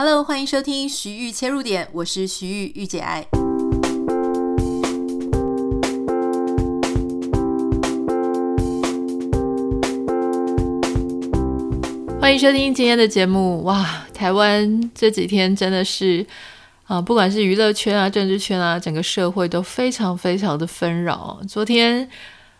Hello，欢迎收听徐玉切入点，我是徐玉玉姐爱。欢迎收听今天的节目。哇，台湾这几天真的是啊，不管是娱乐圈啊、政治圈啊，整个社会都非常非常的纷扰。昨天。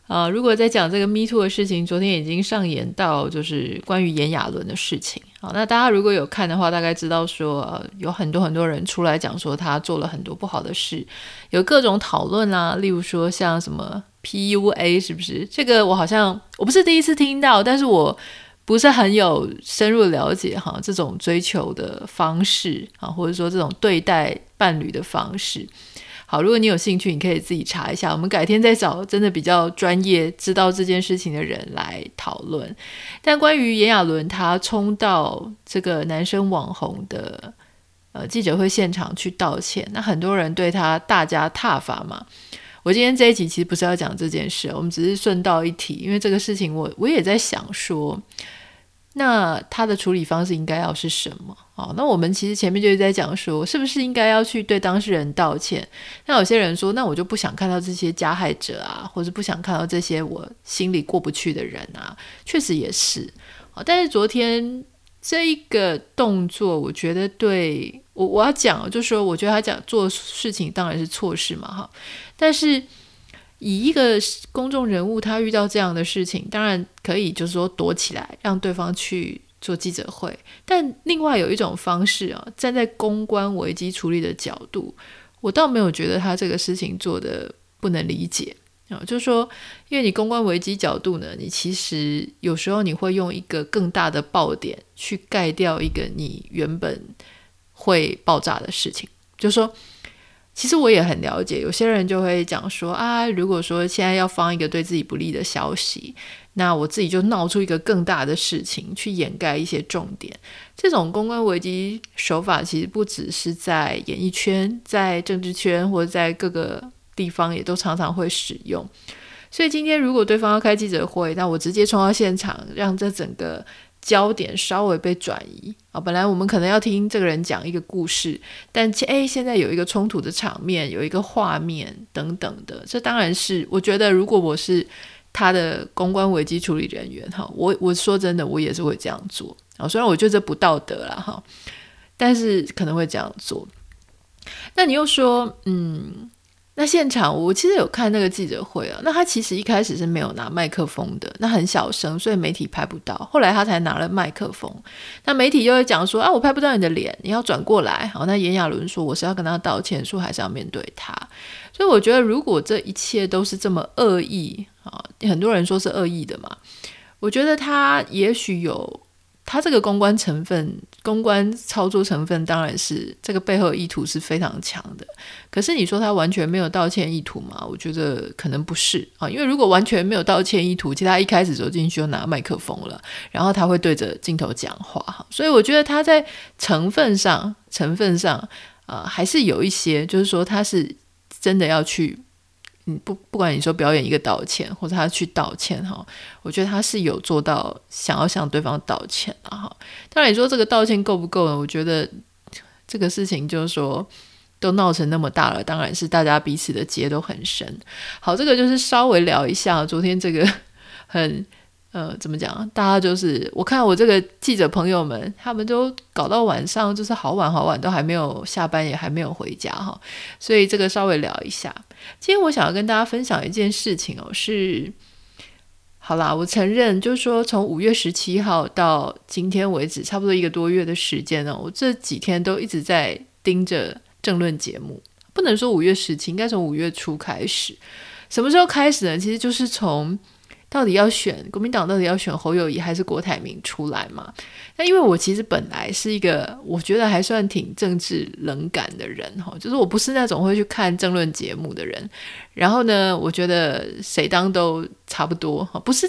啊、如果在讲这个 Me Too 的事情，昨天已经上演到就是关于炎亚纶的事情。好，那大家如果有看的话，大概知道说，有很多很多人出来讲说他做了很多不好的事，有各种讨论啊，例如说像什么 PUA 是不是？这个我好像我不是第一次听到，但是我不是很有深入了解哈，这种追求的方式啊，或者说这种对待伴侣的方式。好，如果你有兴趣，你可以自己查一下。我们改天再找真的比较专业、知道这件事情的人来讨论。但关于炎亚纶，他冲到这个男生网红的呃记者会现场去道歉，那很多人对他大加挞伐嘛。我今天这一集其实不是要讲这件事，我们只是顺道一提，因为这个事情我我也在想说。那他的处理方式应该要是什么？哦，那我们其实前面就是在讲说，是不是应该要去对当事人道歉？那有些人说，那我就不想看到这些加害者啊，或者不想看到这些我心里过不去的人啊。确实也是。哦，但是昨天这一个动作，我觉得对我我要讲，就是说，我觉得他讲做事情当然是错事嘛，哈，但是。以一个公众人物，他遇到这样的事情，当然可以就是说躲起来，让对方去做记者会。但另外有一种方式啊，站在公关危机处理的角度，我倒没有觉得他这个事情做得不能理解啊。就是说，因为你公关危机角度呢，你其实有时候你会用一个更大的爆点去盖掉一个你原本会爆炸的事情，就是说。其实我也很了解，有些人就会讲说啊，如果说现在要放一个对自己不利的消息，那我自己就闹出一个更大的事情去掩盖一些重点。这种公关危机手法其实不只是在演艺圈，在政治圈或者在各个地方也都常常会使用。所以今天如果对方要开记者会，那我直接冲到现场，让这整个。焦点稍微被转移啊，本来我们可能要听这个人讲一个故事，但诶，现在有一个冲突的场面，有一个画面等等的，这当然是我觉得，如果我是他的公关危机处理人员哈，我我说真的，我也是会这样做啊，虽然我觉得这不道德啦哈，但是可能会这样做。那你又说，嗯。那现场我其实有看那个记者会啊，那他其实一开始是没有拿麦克风的，那很小声，所以媒体拍不到。后来他才拿了麦克风，那媒体又会讲说啊，我拍不到你的脸，你要转过来。好，那炎亚纶说我是要跟他道歉，说还是要面对他。所以我觉得如果这一切都是这么恶意啊，很多人说是恶意的嘛，我觉得他也许有。他这个公关成分、公关操作成分，当然是这个背后意图是非常强的。可是你说他完全没有道歉意图吗？我觉得可能不是啊，因为如果完全没有道歉意图，其他一开始走进去就拿麦克风了，然后他会对着镜头讲话。所以我觉得他在成分上、成分上啊、还是有一些，就是说他是真的要去。不不管你说表演一个道歉，或者他去道歉哈，我觉得他是有做到想要向对方道歉的哈。当然你说这个道歉够不够呢？我觉得这个事情就是说都闹成那么大了，当然是大家彼此的结都很深。好，这个就是稍微聊一下昨天这个很。呃，怎么讲？大家就是我看我这个记者朋友们，他们都搞到晚上，就是好晚好晚，都还没有下班，也还没有回家哈。所以这个稍微聊一下。今天我想要跟大家分享一件事情哦，是好啦，我承认，就是说从五月十七号到今天为止，差不多一个多月的时间呢，我这几天都一直在盯着政论节目。不能说五月十七，应该从五月初开始。什么时候开始呢？其实就是从。到底要选国民党，到底要选侯友谊还是郭台铭出来嘛？那因为我其实本来是一个我觉得还算挺政治冷感的人哈，就是我不是那种会去看政论节目的人。然后呢，我觉得谁当都差不多哈，不是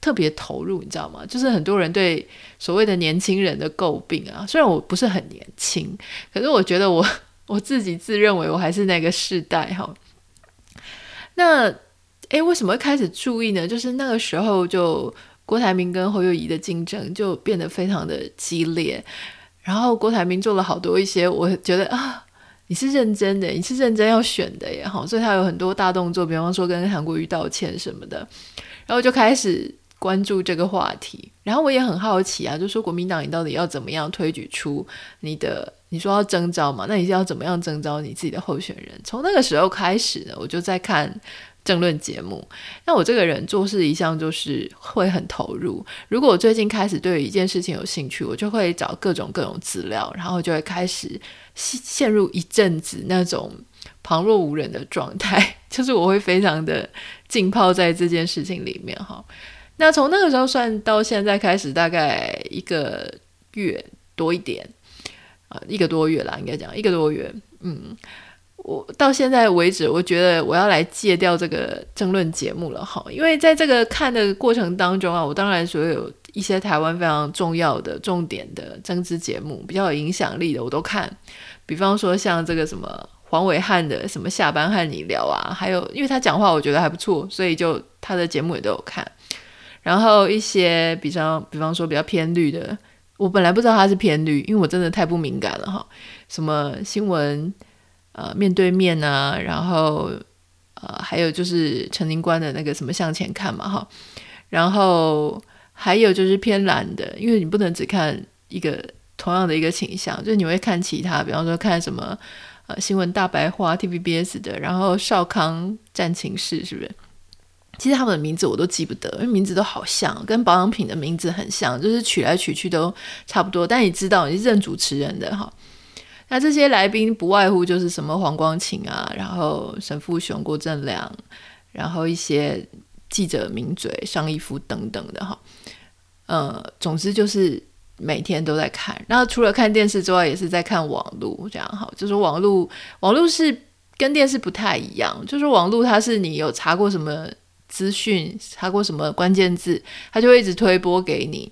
特别投入，你知道吗？就是很多人对所谓的年轻人的诟病啊，虽然我不是很年轻，可是我觉得我 我自己自认为我还是那个世代哈。那。诶，为什么开始注意呢？就是那个时候，就郭台铭跟侯友宜的竞争就变得非常的激烈，然后郭台铭做了好多一些，我觉得啊，你是认真的，你是认真要选的耶，好，所以他有很多大动作，比方说跟韩国瑜道歉什么的，然后就开始关注这个话题。然后我也很好奇啊，就说国民党你到底要怎么样推举出你的？你说要征召嘛？那你是要怎么样征召你自己的候选人？从那个时候开始呢，我就在看政论节目。那我这个人做事一向就是会很投入。如果我最近开始对一件事情有兴趣，我就会找各种各种资料，然后就会开始陷入一阵子那种旁若无人的状态，就是我会非常的浸泡在这件事情里面哈。那从那个时候算到现在开始，大概一个月多一点。一个多月啦，应该讲一个多月。嗯，我到现在为止，我觉得我要来戒掉这个争论节目了哈，因为在这个看的过程当中啊，我当然所有一些台湾非常重要的重点的政治节目，比较有影响力的我都看。比方说像这个什么黄伟汉的什么下班和你聊啊，还有因为他讲话我觉得还不错，所以就他的节目也都有看。然后一些比较，比方说比较偏绿的。我本来不知道他是偏绿，因为我真的太不敏感了哈。什么新闻呃面对面啊，然后呃还有就是陈林官的那个什么向前看嘛哈，然后还有就是偏蓝的，因为你不能只看一个同样的一个倾向，就是你会看其他，比方说看什么呃新闻大白话 TVBS 的，然后少康战情室是不是？其实他们的名字我都记不得，因为名字都好像，跟保养品的名字很像，就是取来取去都差不多。但你知道你是认主持人的哈，那这些来宾不外乎就是什么黄光芹啊，然后沈富雄、郭正亮，然后一些记者名嘴商一夫等等的哈。呃，总之就是每天都在看，然后除了看电视之外，也是在看网络这样哈。就是网络，网络是跟电视不太一样，就是网络它是你有查过什么。资讯查过什么关键字，他就会一直推播给你。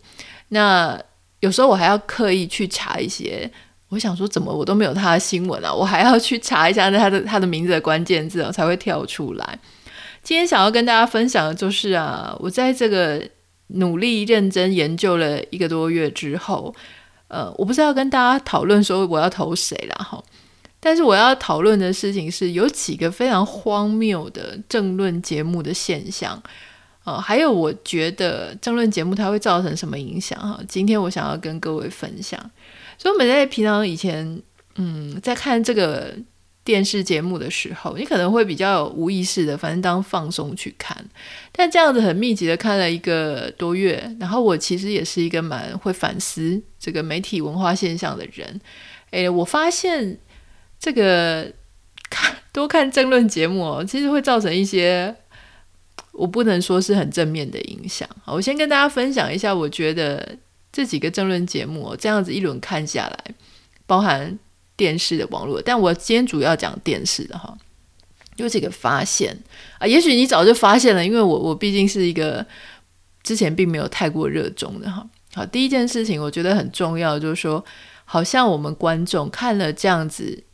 那有时候我还要刻意去查一些，我想说怎么我都没有他的新闻啊，我还要去查一下他的他的名字的关键字啊，才会跳出来。今天想要跟大家分享的就是啊，我在这个努力认真研究了一个多月之后，呃，我不是要跟大家讨论说我要投谁了哈。但是我要讨论的事情是，有几个非常荒谬的政论节目的现象，呃，还有我觉得政论节目它会造成什么影响哈？今天我想要跟各位分享。所以我们在平常以前，嗯，在看这个电视节目的时候，你可能会比较无意识的，反正当放松去看。但这样子很密集的看了一个多月，然后我其实也是一个蛮会反思这个媒体文化现象的人。诶，我发现。这个看多看政论节目哦，其实会造成一些我不能说是很正面的影响。我先跟大家分享一下，我觉得这几个政论节目哦，这样子一轮看下来，包含电视的、网络，但我今天主要讲电视的哈，有几个发现啊，也许你早就发现了，因为我我毕竟是一个之前并没有太过热衷的哈。好，第一件事情我觉得很重要，就是说，好像我们观众看了这样子。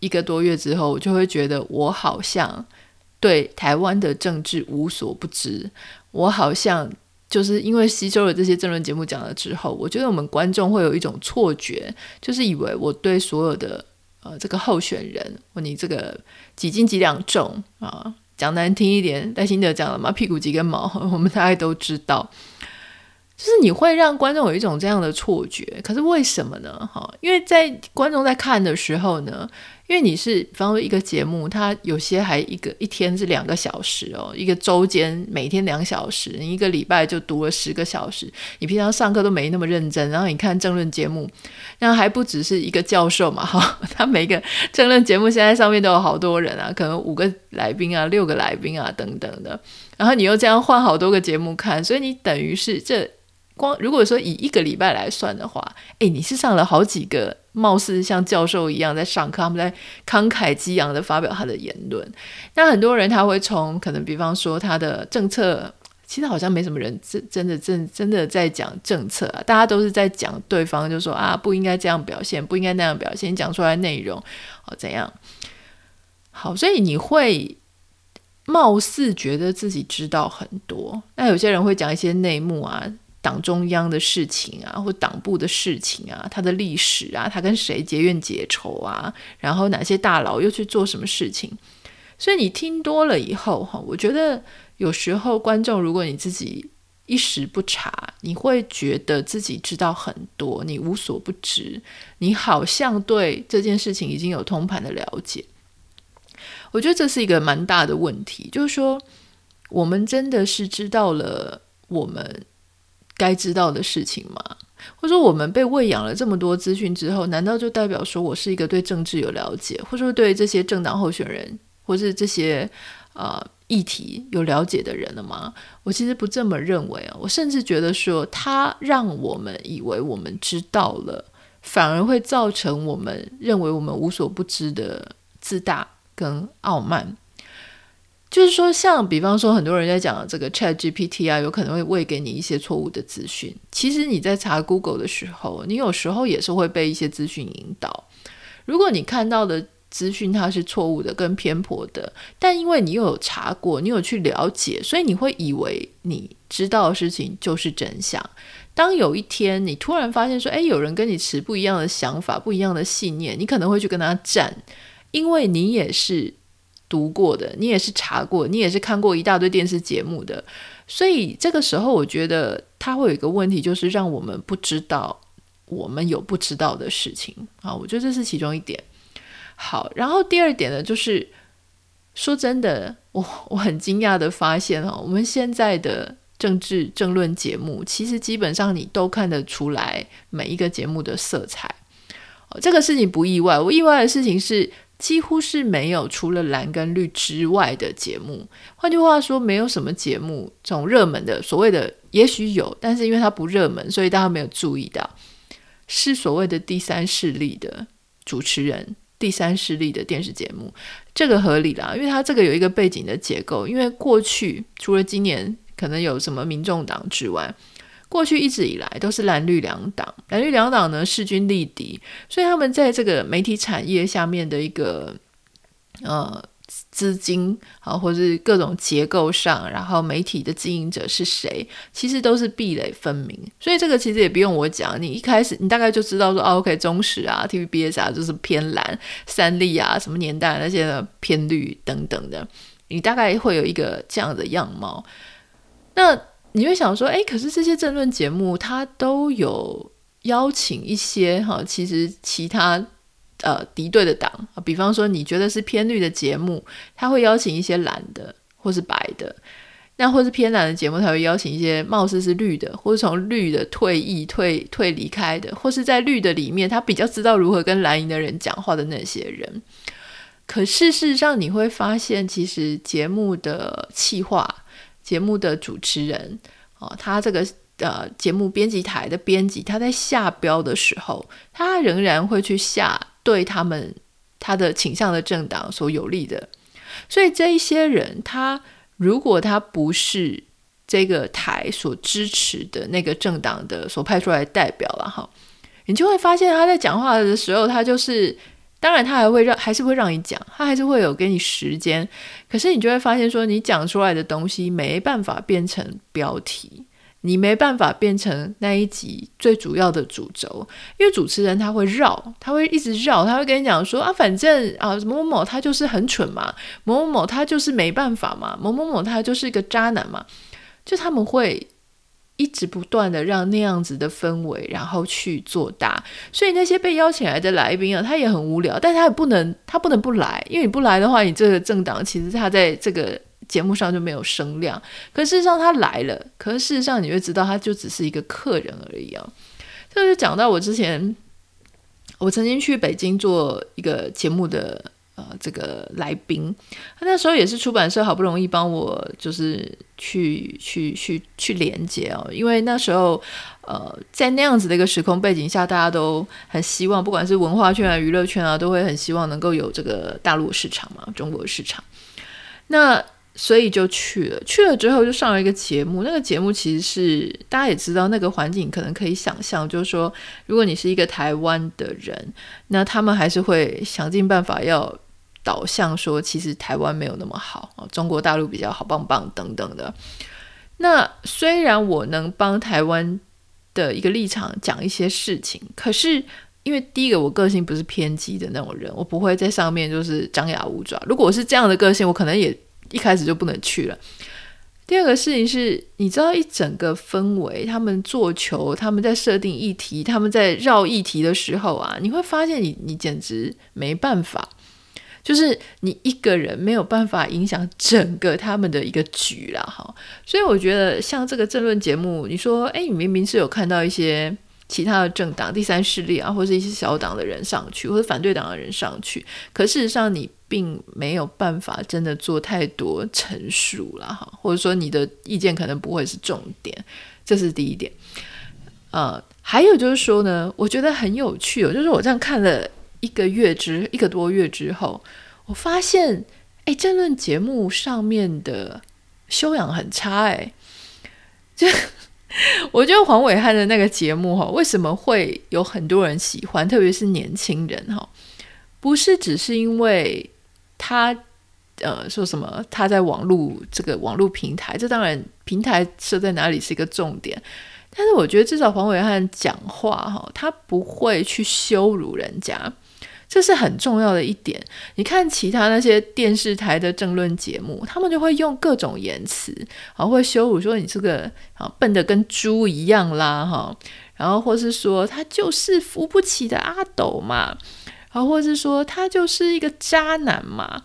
一个多月之后，我就会觉得我好像对台湾的政治无所不知。我好像就是因为吸收了这些政论节目讲了之后，我觉得我们观众会有一种错觉，就是以为我对所有的呃这个候选人，你这个几斤几两重啊，讲难听一点，赖清德讲了嘛，屁股几根毛，我们大概都知道。就是你会让观众有一种这样的错觉，可是为什么呢？哈，因为在观众在看的时候呢。因为你是，比方说一个节目，它有些还一个一天是两个小时哦，一个周间每天两小时，你一个礼拜就读了十个小时。你平常上课都没那么认真，然后你看政论节目，那还不只是一个教授嘛，哈，他每个政论节目现在上面都有好多人啊，可能五个来宾啊，六个来宾啊等等的，然后你又这样换好多个节目看，所以你等于是这。光如果说以一个礼拜来算的话，诶，你是上了好几个，貌似像教授一样在上课，他们在慷慨激昂的发表他的言论。那很多人他会从可能，比方说他的政策，其实好像没什么人真真的真真的在讲政策啊，大家都是在讲对方，就说啊不应该这样表现，不应该那样表现，讲出来内容哦怎样？好，所以你会貌似觉得自己知道很多。那有些人会讲一些内幕啊。党中央的事情啊，或党部的事情啊，他的历史啊，他跟谁结怨结仇啊，然后哪些大佬又去做什么事情。所以你听多了以后，哈，我觉得有时候观众，如果你自己一时不察，你会觉得自己知道很多，你无所不知，你好像对这件事情已经有通盘的了解。我觉得这是一个蛮大的问题，就是说，我们真的是知道了我们该知道的事情吗？或者说，我们被喂养了这么多资讯之后，难道就代表说我是一个对政治有了解，或者说对这些政党候选人，或是这些呃议题有了解的人了吗？我其实不这么认为啊，我甚至觉得说，他让我们以为我们知道了，反而会造成我们认为我们无所不知的自大。跟傲慢，就是说，像比方说，很多人在讲这个 ChatGPT 啊，有可能会喂给你一些错误的资讯。其实你在查 Google 的时候，你有时候也是会被一些资讯引导。如果你看到的资讯它是错误的、跟偏颇的，但因为你有查过，你有去了解，所以你会以为你知道的事情就是真相。当有一天你突然发现说，诶，有人跟你持不一样的想法、不一样的信念，你可能会去跟他战。因为你也是读过的，你也是查过，你也是看过一大堆电视节目的，所以这个时候我觉得它会有一个问题，就是让我们不知道我们有不知道的事情啊。我觉得这是其中一点。好，然后第二点呢，就是说真的，我我很惊讶的发现哈，我们现在的政治政论节目，其实基本上你都看得出来每一个节目的色彩。这个事情不意外，我意外的事情是。几乎是没有除了蓝跟绿之外的节目。换句话说，没有什么节目这种热门的，所谓的也许有，但是因为它不热门，所以大家没有注意到，是所谓的第三势力的主持人，第三势力的电视节目，这个合理啦，因为它这个有一个背景的结构，因为过去除了今年可能有什么民众党之外。过去一直以来都是蓝绿两党，蓝绿两党呢势均力敌，所以他们在这个媒体产业下面的一个呃资金啊，或是各种结构上，然后媒体的经营者是谁，其实都是壁垒分明。所以这个其实也不用我讲，你一开始你大概就知道说，哦，OK，中实啊，TVBS 啊，就是偏蓝，三立啊，什么年代那些的偏绿等等的，你大概会有一个这样的样貌。那。你会想说，哎，可是这些政论节目，它都有邀请一些哈，其实其他呃敌对的党，比方说你觉得是偏绿的节目，他会邀请一些蓝的或是白的，那或是偏蓝的节目，他会邀请一些貌似是绿的，或是从绿的退役、退退离开的，或是在绿的里面，他比较知道如何跟蓝营的人讲话的那些人。可事实上，你会发现，其实节目的企划。节目的主持人哦，他这个呃节目编辑台的编辑，他在下标的时候，他仍然会去下对他们他的倾向的政党所有利的。所以这一些人，他如果他不是这个台所支持的那个政党的所派出来的代表了哈，你就会发现他在讲话的时候，他就是。当然，他还会让，还是会让你讲，他还是会有给你时间。可是你就会发现，说你讲出来的东西没办法变成标题，你没办法变成那一集最主要的主轴，因为主持人他会绕，他会一直绕，他会跟你讲说啊，反正啊某某某他就是很蠢嘛，某某某他就是没办法嘛，某某某他就是一个渣男嘛，就他们会。一直不断的让那样子的氛围，然后去做大，所以那些被邀请来的来宾啊，他也很无聊，但他也不能，他不能不来，因为你不来的话，你这个政党其实他在这个节目上就没有声量。可事实上他来了，可事实上你会知道，他就只是一个客人而已啊。这就讲到我之前，我曾经去北京做一个节目的。呃，这个来宾，他那时候也是出版社好不容易帮我，就是去去去去连接哦，因为那时候呃，在那样子的一个时空背景下，大家都很希望，不管是文化圈啊、娱乐圈啊，都会很希望能够有这个大陆市场嘛，中国市场。那所以就去了，去了之后就上了一个节目，那个节目其实是大家也知道，那个环境可能可以想象，就是说，如果你是一个台湾的人，那他们还是会想尽办法要。导向说，其实台湾没有那么好啊，中国大陆比较好棒棒等等的。那虽然我能帮台湾的一个立场讲一些事情，可是因为第一个我个性不是偏激的那种人，我不会在上面就是张牙舞爪。如果我是这样的个性，我可能也一开始就不能去了。第二个事情是，你知道一整个氛围，他们做球，他们在设定议题，他们在绕议题的时候啊，你会发现你你简直没办法，就是你一个人没有办法影响整个他们的一个局啦，哈。所以我觉得像这个政论节目，你说，诶，你明明是有看到一些。其他的政党、第三势力啊，或是一些小党的人上去，或者反对党的人上去，可事实上你并没有办法真的做太多陈述了哈，或者说你的意见可能不会是重点，这是第一点。呃，还有就是说呢，我觉得很有趣哦，就是我这样看了一个月之一个多月之后，我发现，哎，政论节目上面的修养很差，哎，就。我觉得黄伟汉的那个节目哈，为什么会有很多人喜欢，特别是年轻人哈？不是只是因为他呃说什么他在网络这个网络平台，这当然平台设在哪里是一个重点，但是我觉得至少黄伟汉讲话哈，他不会去羞辱人家。这是很重要的一点。你看其他那些电视台的政论节目，他们就会用各种言辞，然后会羞辱说你这个啊笨得跟猪一样啦哈，然后或是说他就是扶不起的阿斗嘛，然后或是说他就是一个渣男嘛，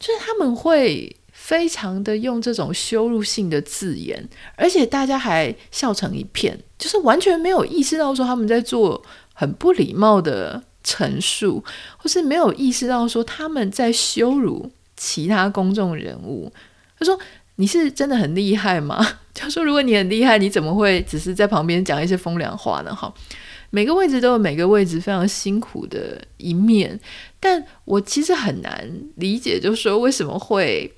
就是他们会非常的用这种羞辱性的字眼，而且大家还笑成一片，就是完全没有意识到说他们在做很不礼貌的。陈述，或是没有意识到说他们在羞辱其他公众人物。他说：“你是真的很厉害吗？” 他说：“如果你很厉害，你怎么会只是在旁边讲一些风凉话呢？”哈，每个位置都有每个位置非常辛苦的一面，但我其实很难理解，就是说为什么会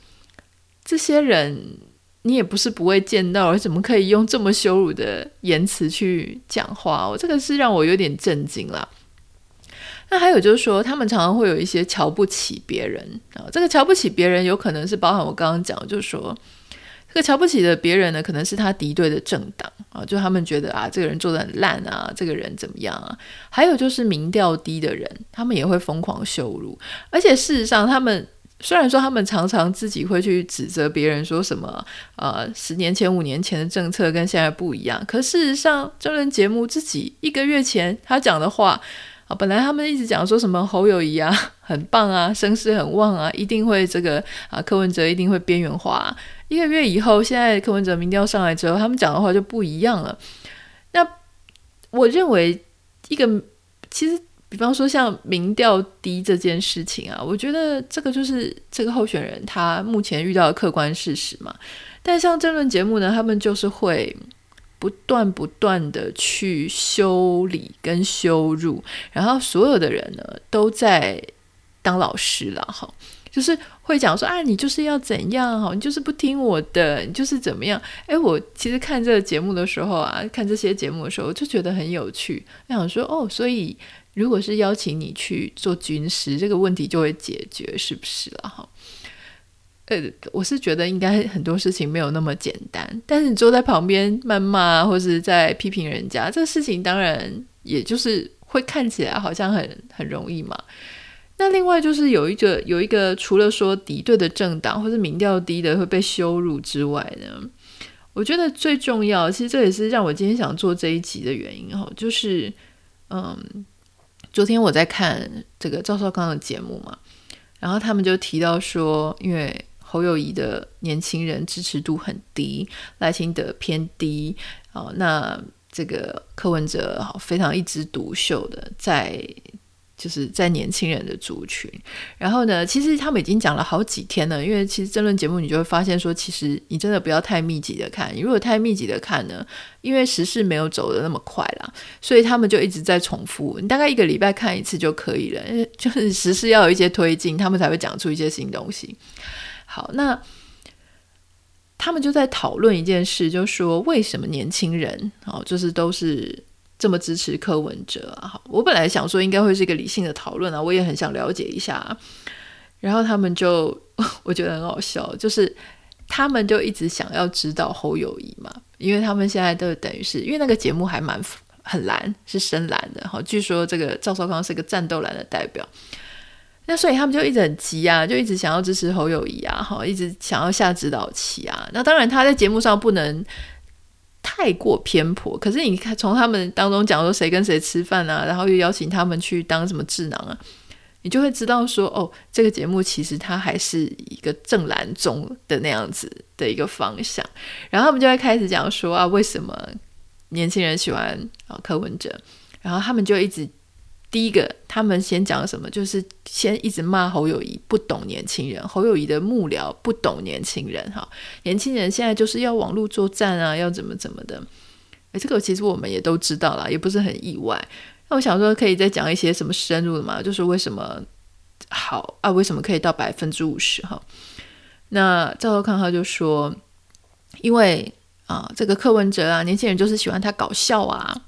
这些人，你也不是不会见到，而怎么可以用这么羞辱的言辞去讲话？我这个是让我有点震惊了。那还有就是说，他们常常会有一些瞧不起别人啊。这个瞧不起别人，有可能是包含我刚刚讲，就是说，这个瞧不起的别人呢，可能是他敌对的政党啊，就他们觉得啊，这个人做得很烂啊，这个人怎么样啊？还有就是民调低的人，他们也会疯狂羞辱。而且事实上，他们虽然说他们常常自己会去指责别人，说什么呃，十年前、五年前的政策跟现在不一样。可事实上，这轮节目自己一个月前他讲的话。本来他们一直讲说什么侯友谊啊很棒啊，声势很旺啊，一定会这个啊，柯文哲一定会边缘化。一个月以后，现在柯文哲民调上来之后，他们讲的话就不一样了。那我认为，一个其实，比方说像民调低这件事情啊，我觉得这个就是这个候选人他目前遇到的客观事实嘛。但像政论节目呢，他们就是会。不断不断的去修理跟羞辱，然后所有的人呢都在当老师了哈，就是会讲说啊，你就是要怎样哈，你就是不听我的，你就是怎么样？诶，我其实看这个节目的时候啊，看这些节目的时候，就觉得很有趣，我想说哦，所以如果是邀请你去做军师，这个问题就会解决，是不是了哈？呃，我是觉得应该很多事情没有那么简单，但是你坐在旁边谩骂或是在批评人家，这个事情当然也就是会看起来好像很很容易嘛。那另外就是有一个有一个除了说敌对的政党或是民调低的会被羞辱之外呢，我觉得最重要，其实这也是让我今天想做这一集的原因哈，就是嗯，昨天我在看这个赵少康的节目嘛，然后他们就提到说，因为侯友谊的年轻人支持度很低，赖清德偏低，哦，那这个柯文哲非常一枝独秀的在就是在年轻人的族群，然后呢，其实他们已经讲了好几天了，因为其实政论节目你就会发现说，其实你真的不要太密集的看，你如果太密集的看呢，因为时事没有走得那么快啦，所以他们就一直在重复，你大概一个礼拜看一次就可以了，就是时事要有一些推进，他们才会讲出一些新东西。好，那他们就在讨论一件事，就说为什么年轻人哦，就是都是这么支持柯文哲啊？好我本来想说应该会是一个理性的讨论啊，我也很想了解一下。然后他们就 我觉得很好笑，就是他们就一直想要知道侯友谊嘛，因为他们现在都等于是因为那个节目还蛮很蓝，是深蓝的哈。据说这个赵少康是个战斗蓝的代表，那所以他们就一直很急啊，就一直想要支持侯友谊啊，哈，一直想要下指导棋啊。那当然他在节目上不能太过偏颇，可是你看从他们当中讲说谁跟谁吃饭啊，然后又邀请他们去当什么智囊啊。你就会知道说，哦，这个节目其实它还是一个正蓝中的那样子的一个方向。然后他们就会开始讲说啊，为什么年轻人喜欢啊柯文哲？然后他们就一直第一个，他们先讲什么？就是先一直骂侯友谊不懂年轻人，侯友谊的幕僚不懂年轻人。哈，年轻人现在就是要网络作战啊，要怎么怎么的。诶，这个其实我们也都知道啦，也不是很意外。那我想说，可以再讲一些什么深入的嘛？就是为什么好啊？为什么可以到百分之五十？哈，那赵少康他就说，因为啊，这个柯文哲啊，年轻人就是喜欢他搞笑啊。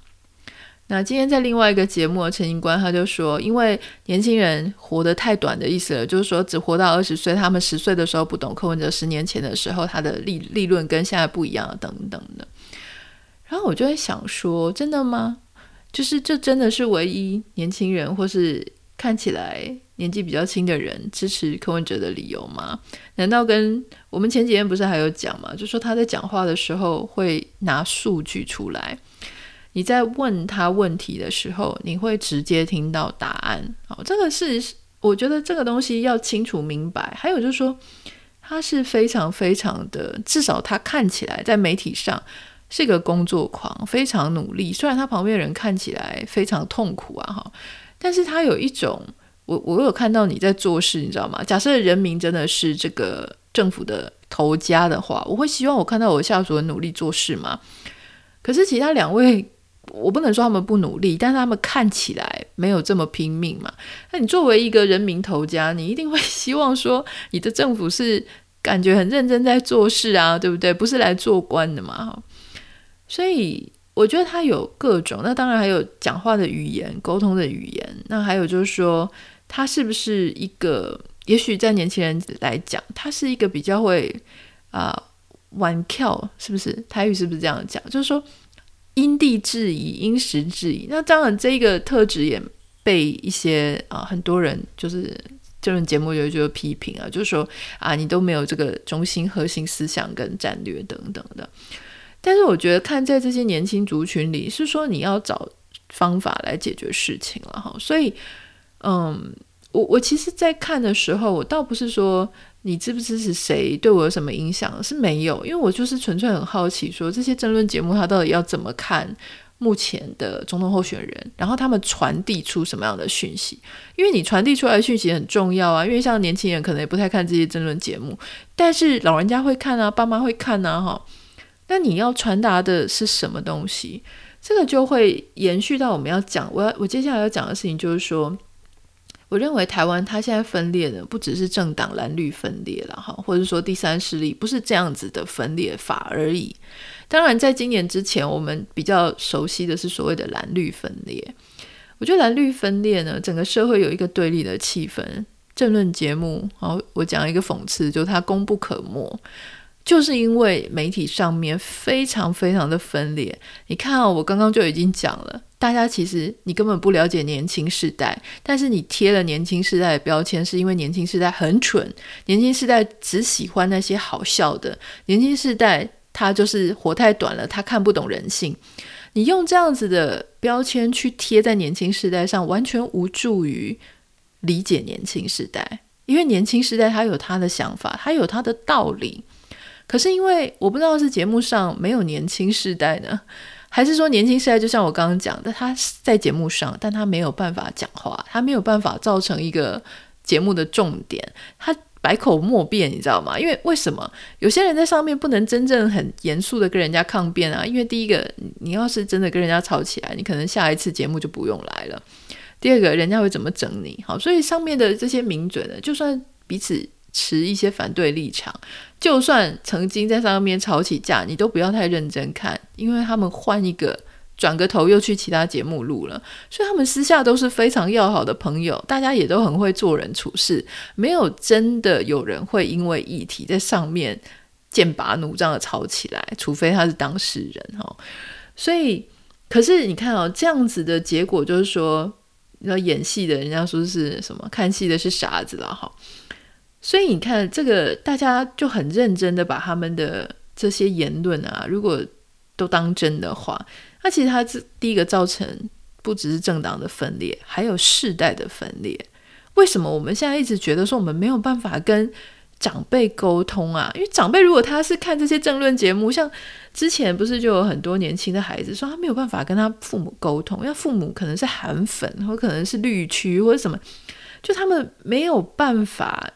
那今天在另外一个节目，陈英官他就说，因为年轻人活得太短的意思了，就是说只活到二十岁，他们十岁的时候不懂柯文哲，十年前的时候他的立立论跟现在不一样，等等的。然后我就在想说，真的吗？就是这真的是唯一年轻人或是看起来年纪比较轻的人支持柯文哲的理由吗？难道跟我们前几天不是还有讲吗？就说他在讲话的时候会拿数据出来，你在问他问题的时候，你会直接听到答案。好，这个是我觉得这个东西要清楚明白。还有就是说，他是非常非常的，至少他看起来在媒体上。是个工作狂，非常努力。虽然他旁边人看起来非常痛苦啊，哈，但是他有一种，我我有看到你在做事，你知道吗？假设人民真的是这个政府的头家的话，我会希望我看到我下属的努力做事吗？可是其他两位，我不能说他们不努力，但是他们看起来没有这么拼命嘛。那你作为一个人民头家，你一定会希望说，你的政府是感觉很认真在做事啊，对不对？不是来做官的嘛，哈。所以我觉得他有各种，那当然还有讲话的语言、沟通的语言，那还有就是说他是不是一个，也许在年轻人来讲，他是一个比较会啊玩跳，是不是？台语是不是这样讲？就是说因地制宜、因时制宜。那当然这个特质也被一些啊很多人就是这种节目就就批评啊，就是说啊你都没有这个中心核心思想跟战略等等的。但是我觉得看在这些年轻族群里，是说你要找方法来解决事情了哈。所以，嗯，我我其实，在看的时候，我倒不是说你支不支持谁对我有什么影响，是没有，因为我就是纯粹很好奇，说这些争论节目他到底要怎么看目前的总统候选人，然后他们传递出什么样的讯息？因为你传递出来的讯息很重要啊。因为像年轻人可能也不太看这些争论节目，但是老人家会看啊，爸妈会看啊，哈。那你要传达的是什么东西？这个就会延续到我们要讲，我要我接下来要讲的事情就是说，我认为台湾它现在分裂的不只是政党蓝绿分裂了哈，或者说第三势力不是这样子的分裂法而已。当然，在今年之前，我们比较熟悉的是所谓的蓝绿分裂。我觉得蓝绿分裂呢，整个社会有一个对立的气氛，政论节目，好，我讲一个讽刺，就是它功不可没。就是因为媒体上面非常非常的分裂，你看啊，我刚刚就已经讲了，大家其实你根本不了解年轻世代，但是你贴了年轻世代的标签，是因为年轻世代很蠢，年轻世代只喜欢那些好笑的，年轻世代他就是活太短了，他看不懂人性。你用这样子的标签去贴在年轻世代上，完全无助于理解年轻世代，因为年轻世代他有他的想法，他有他的道理。可是因为我不知道是节目上没有年轻世代呢，还是说年轻世代就像我刚刚讲的，他在节目上，但他没有办法讲话，他没有办法造成一个节目的重点，他百口莫辩，你知道吗？因为为什么有些人在上面不能真正很严肃的跟人家抗辩啊？因为第一个，你要是真的跟人家吵起来，你可能下一次节目就不用来了；第二个，人家会怎么整你？好，所以上面的这些名嘴呢，就算彼此。持一些反对立场，就算曾经在上面吵起架，你都不要太认真看，因为他们换一个转个头又去其他节目录了，所以他们私下都是非常要好的朋友，大家也都很会做人处事，没有真的有人会因为议题在上面剑拔弩张的吵起来，除非他是当事人哈。所以，可是你看哦，这样子的结果就是说，要演戏的人家说是什么？看戏的是傻子了哈。所以你看，这个大家就很认真的把他们的这些言论啊，如果都当真的话，那其实它这第一个造成不只是政党的分裂，还有世代的分裂。为什么我们现在一直觉得说我们没有办法跟长辈沟通啊？因为长辈如果他是看这些政论节目，像之前不是就有很多年轻的孩子说他没有办法跟他父母沟通，因为父母可能是韩粉，或可能是绿区或者什么，就他们没有办法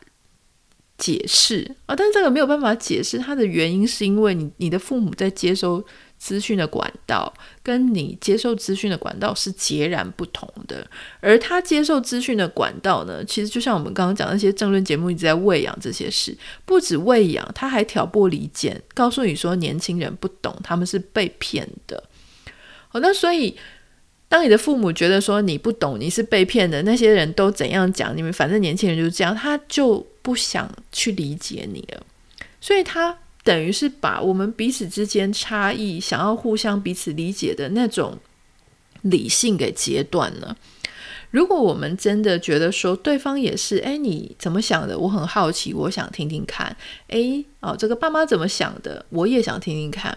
解释啊。但是这个没有办法解释，它的原因是因为你你的父母在接收。资讯的管道跟你接受资讯的管道是截然不同的，而他接受资讯的管道呢，其实就像我们刚刚讲那些政论节目一直在喂养这些事，不止喂养，他还挑拨离间，告诉你说年轻人不懂，他们是被骗的。好，那所以当你的父母觉得说你不懂，你是被骗的，那些人都怎样讲，你们反正年轻人就是这样，他就不想去理解你了，所以他。等于是把我们彼此之间差异，想要互相彼此理解的那种理性给截断了。如果我们真的觉得说对方也是，哎，你怎么想的？我很好奇，我想听听看。哎，哦，这个爸妈怎么想的？我也想听听看。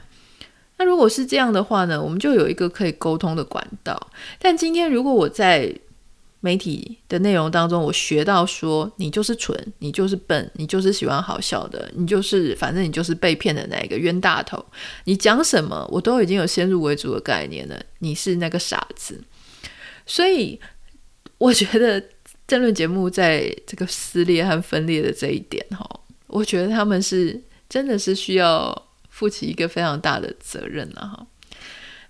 那如果是这样的话呢，我们就有一个可以沟通的管道。但今天如果我在媒体的内容当中，我学到说，你就是蠢，你就是笨，你就是喜欢好笑的，你就是反正你就是被骗的那个冤大头。你讲什么，我都已经有先入为主的概念了，你是那个傻子。所以我觉得政论节目在这个撕裂和分裂的这一点，哈，我觉得他们是真的是需要负起一个非常大的责任了，哈。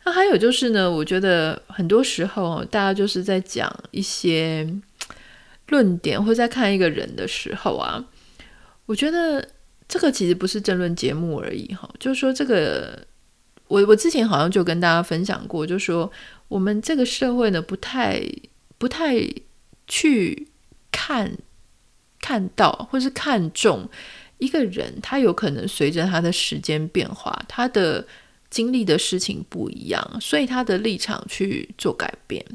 那还有就是呢，我觉得很多时候大家就是在讲一些论点，或在看一个人的时候啊，我觉得这个其实不是争论节目而已哈。就是说，这个我我之前好像就跟大家分享过，就说我们这个社会呢，不太不太去看看到，或是看重一个人，他有可能随着他的时间变化，他的。经历的事情不一样，所以他的立场去做改变。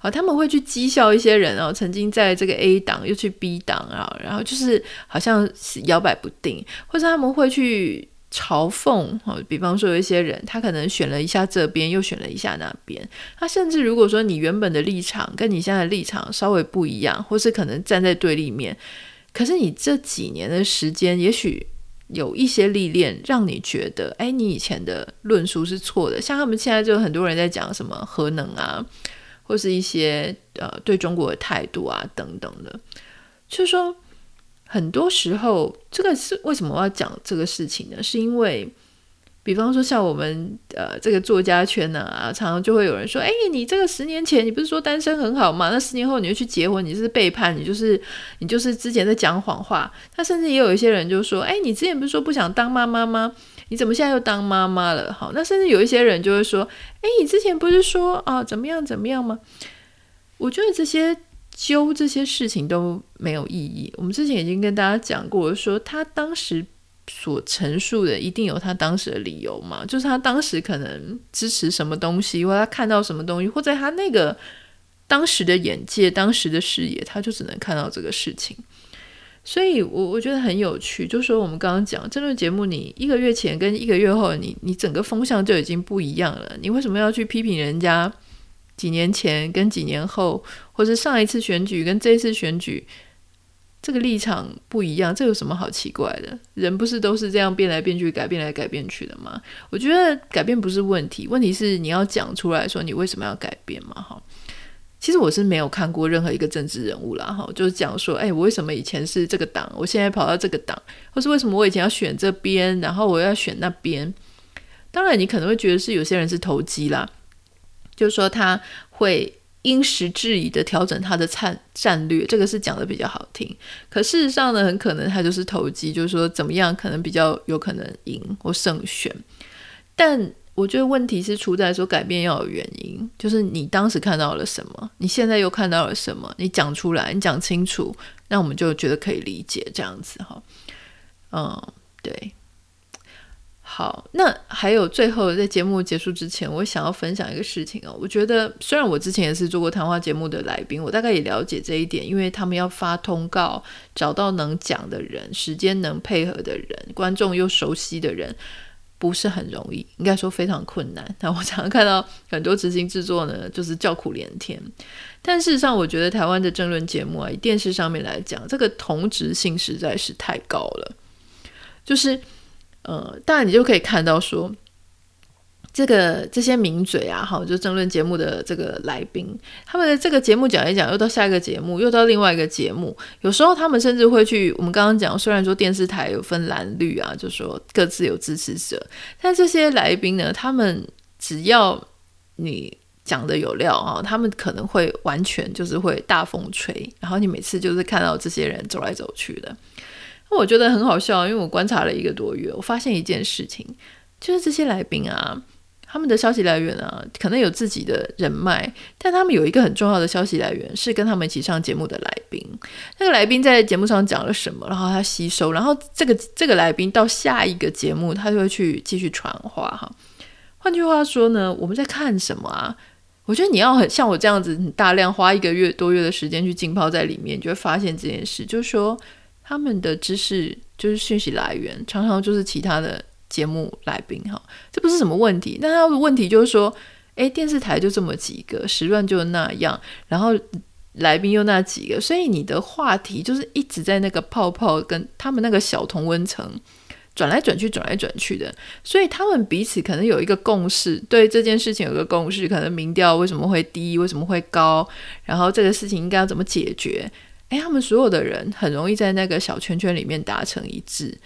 好，他们会去讥笑一些人哦，曾经在这个 A 档又去 B 档啊，然后就是好像是摇摆不定，或者他们会去嘲讽。哦，比方说有一些人，他可能选了一下这边，又选了一下那边。他甚至如果说你原本的立场跟你现在的立场稍微不一样，或是可能站在对立面，可是你这几年的时间，也许。有一些历练，让你觉得，哎，你以前的论述是错的。像他们现在就很多人在讲什么核能啊，或是一些呃对中国的态度啊等等的，就是说，很多时候这个是为什么我要讲这个事情呢？是因为。比方说，像我们呃这个作家圈呢啊，常常就会有人说：“哎，你这个十年前你不是说单身很好吗？那十年后你就去结婚，你是背叛，你就是你就是之前在讲谎话。”他甚至也有一些人就说：“哎，你之前不是说不想当妈妈吗？你怎么现在又当妈妈了？”好，那甚至有一些人就会说：“哎，你之前不是说啊怎么样怎么样吗？”我觉得这些揪这些事情都没有意义。我们之前已经跟大家讲过，说他当时。所陈述的一定有他当时的理由嘛？就是他当时可能支持什么东西，或他看到什么东西，或者他那个当时的眼界、当时的视野，他就只能看到这个事情。所以我，我我觉得很有趣，就是说我们刚刚讲这个节目，你一个月前跟一个月后，你你整个风向就已经不一样了。你为什么要去批评人家几年前跟几年后，或者上一次选举跟这一次选举？这个立场不一样，这有什么好奇怪的？人不是都是这样变来变去、改变来改变去的吗？我觉得改变不是问题，问题是你要讲出来说你为什么要改变嘛？哈，其实我是没有看过任何一个政治人物啦，哈，就是讲说，哎，我为什么以前是这个党，我现在跑到这个党，或是为什么我以前要选这边，然后我要选那边？当然，你可能会觉得是有些人是投机啦，就是说他会。因时制宜的调整他的战战略，这个是讲的比较好听。可事实上呢，很可能他就是投机，就是说怎么样可能比较有可能赢或胜选。但我觉得问题是出在说改变要有原因，就是你当时看到了什么，你现在又看到了什么，你讲出来，你讲清楚，那我们就觉得可以理解这样子哈。嗯，对。好，那还有最后在节目结束之前，我想要分享一个事情哦。我觉得虽然我之前也是做过谈话节目的来宾，我大概也了解这一点，因为他们要发通告，找到能讲的人，时间能配合的人，观众又熟悉的人，不是很容易，应该说非常困难。那我常常看到很多执行制作呢，就是叫苦连天。但事实上，我觉得台湾的政论节目啊，以电视上面来讲，这个同质性实在是太高了，就是。呃，当然你就可以看到说，这个这些名嘴啊，哈，就争论节目的这个来宾，他们的这个节目讲一讲，又到下一个节目，又到另外一个节目。有时候他们甚至会去，我们刚刚讲，虽然说电视台有分蓝绿啊，就说各自有支持者，但这些来宾呢，他们只要你讲的有料啊，他们可能会完全就是会大风吹，然后你每次就是看到这些人走来走去的。我觉得很好笑，因为我观察了一个多月，我发现一件事情，就是这些来宾啊，他们的消息来源啊，可能有自己的人脉，但他们有一个很重要的消息来源是跟他们一起上节目的来宾。那个来宾在节目上讲了什么，然后他吸收，然后这个这个来宾到下一个节目，他就会去继续传话哈。换句话说呢，我们在看什么啊？我觉得你要很像我这样子，很大量花一个月多月的时间去浸泡在里面，你就会发现这件事，就是说。他们的知识就是讯息来源，常常就是其他的节目来宾哈，这不是什么问题。但他的问题就是说，诶，电视台就这么几个，时段就那样，然后来宾又那几个，所以你的话题就是一直在那个泡泡跟他们那个小同温层转来转去，转来转去的。所以他们彼此可能有一个共识，对这件事情有个共识，可能民调为什么会低，为什么会高，然后这个事情应该要怎么解决。哎，他们所有的人很容易在那个小圈圈里面达成一致。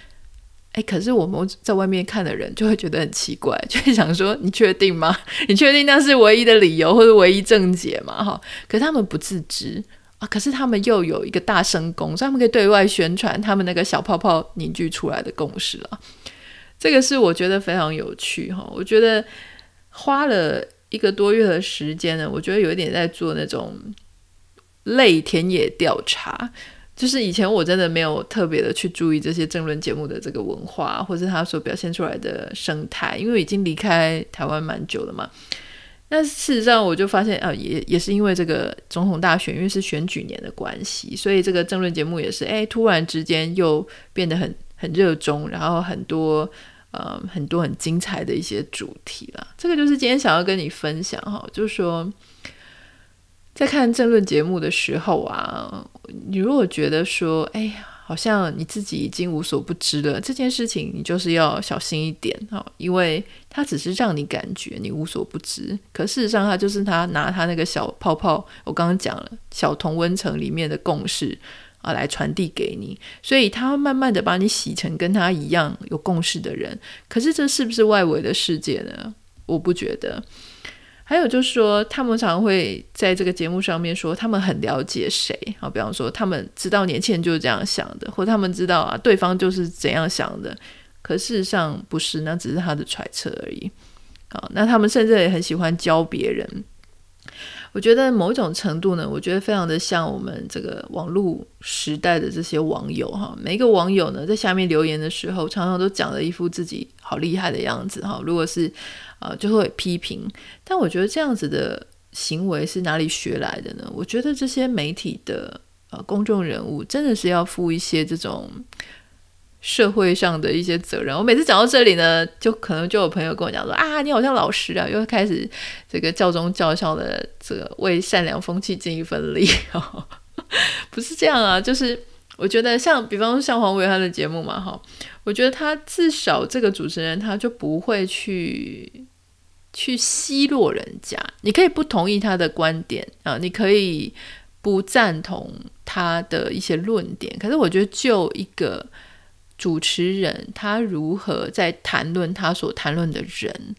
哎，可是我们在外面看的人就会觉得很奇怪，就会想说：“你确定吗？你确定那是唯一的理由或者唯一正解吗？”哈，可是他们不自知啊。可是他们又有一个大声公，所以他们可以对外宣传他们那个小泡泡凝聚出来的共识了。这个是我觉得非常有趣哈。我觉得花了一个多月的时间呢，我觉得有一点在做那种。类田野调查，就是以前我真的没有特别的去注意这些政论节目的这个文化，或是它所表现出来的生态，因为已经离开台湾蛮久了嘛。那事实上，我就发现啊，也也是因为这个总统大选，因为是选举年的关系，所以这个政论节目也是哎，突然之间又变得很很热衷，然后很多呃很多很精彩的一些主题啦。这个就是今天想要跟你分享哈，就是说。在看政论节目的时候啊，你如果觉得说，哎呀，好像你自己已经无所不知了，这件事情你就是要小心一点哈，因为它只是让你感觉你无所不知，可事实上它就是他拿他那个小泡泡，我刚刚讲了小同温层里面的共识啊，来传递给你，所以他会慢慢的把你洗成跟他一样有共识的人，可是这是不是外围的世界呢？我不觉得。还有就是说，他们常会在这个节目上面说，他们很了解谁啊，比方说，他们知道年轻人就是这样想的，或他们知道啊，对方就是怎样想的。可事实上不是，那只是他的揣测而已。好，那他们甚至也很喜欢教别人。我觉得某种程度呢，我觉得非常的像我们这个网络时代的这些网友哈，每一个网友呢，在下面留言的时候，常常都讲了一副自己好厉害的样子哈。如果是呃，就会批评。但我觉得这样子的行为是哪里学来的呢？我觉得这些媒体的呃公众人物真的是要负一些这种。社会上的一些责任，我每次讲到这里呢，就可能就有朋友跟我讲说啊，你好像老师啊，又开始这个教宗教校的这个为善良风气尽一份力，不是这样啊，就是我觉得像比方说像黄伟他的节目嘛，哈，我觉得他至少这个主持人他就不会去去奚落人家，你可以不同意他的观点啊，你可以不赞同他的一些论点，可是我觉得就一个。主持人他如何在谈论他所谈论的人，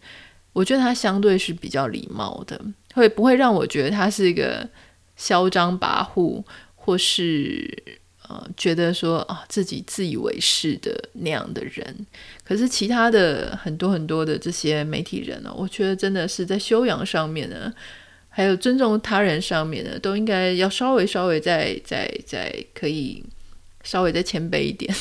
我觉得他相对是比较礼貌的，会不会让我觉得他是一个嚣张跋扈，或是呃觉得说啊自己自以为是的那样的人？可是其他的很多很多的这些媒体人呢，我觉得真的是在修养上面呢，还有尊重他人上面呢，都应该要稍微稍微再再再可以稍微再谦卑一点。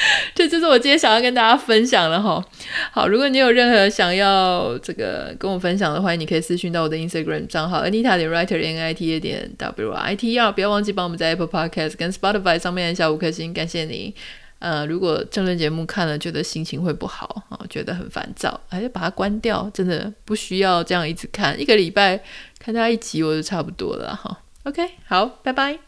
这就是我今天想要跟大家分享的哈。好，如果你有任何想要这个跟我分享的话，你可以私讯到我的 Instagram 账号 Anita 点 Writer N I T A 点 W I T R，不要忘记帮我们在 Apple Podcast 跟 Spotify 上面按下五颗星，感谢你。呃，如果政论节目看了觉得心情会不好啊，觉得很烦躁，还是把它关掉，真的不需要这样一直看，一个礼拜看它一集我就差不多了哈。OK，好，拜拜。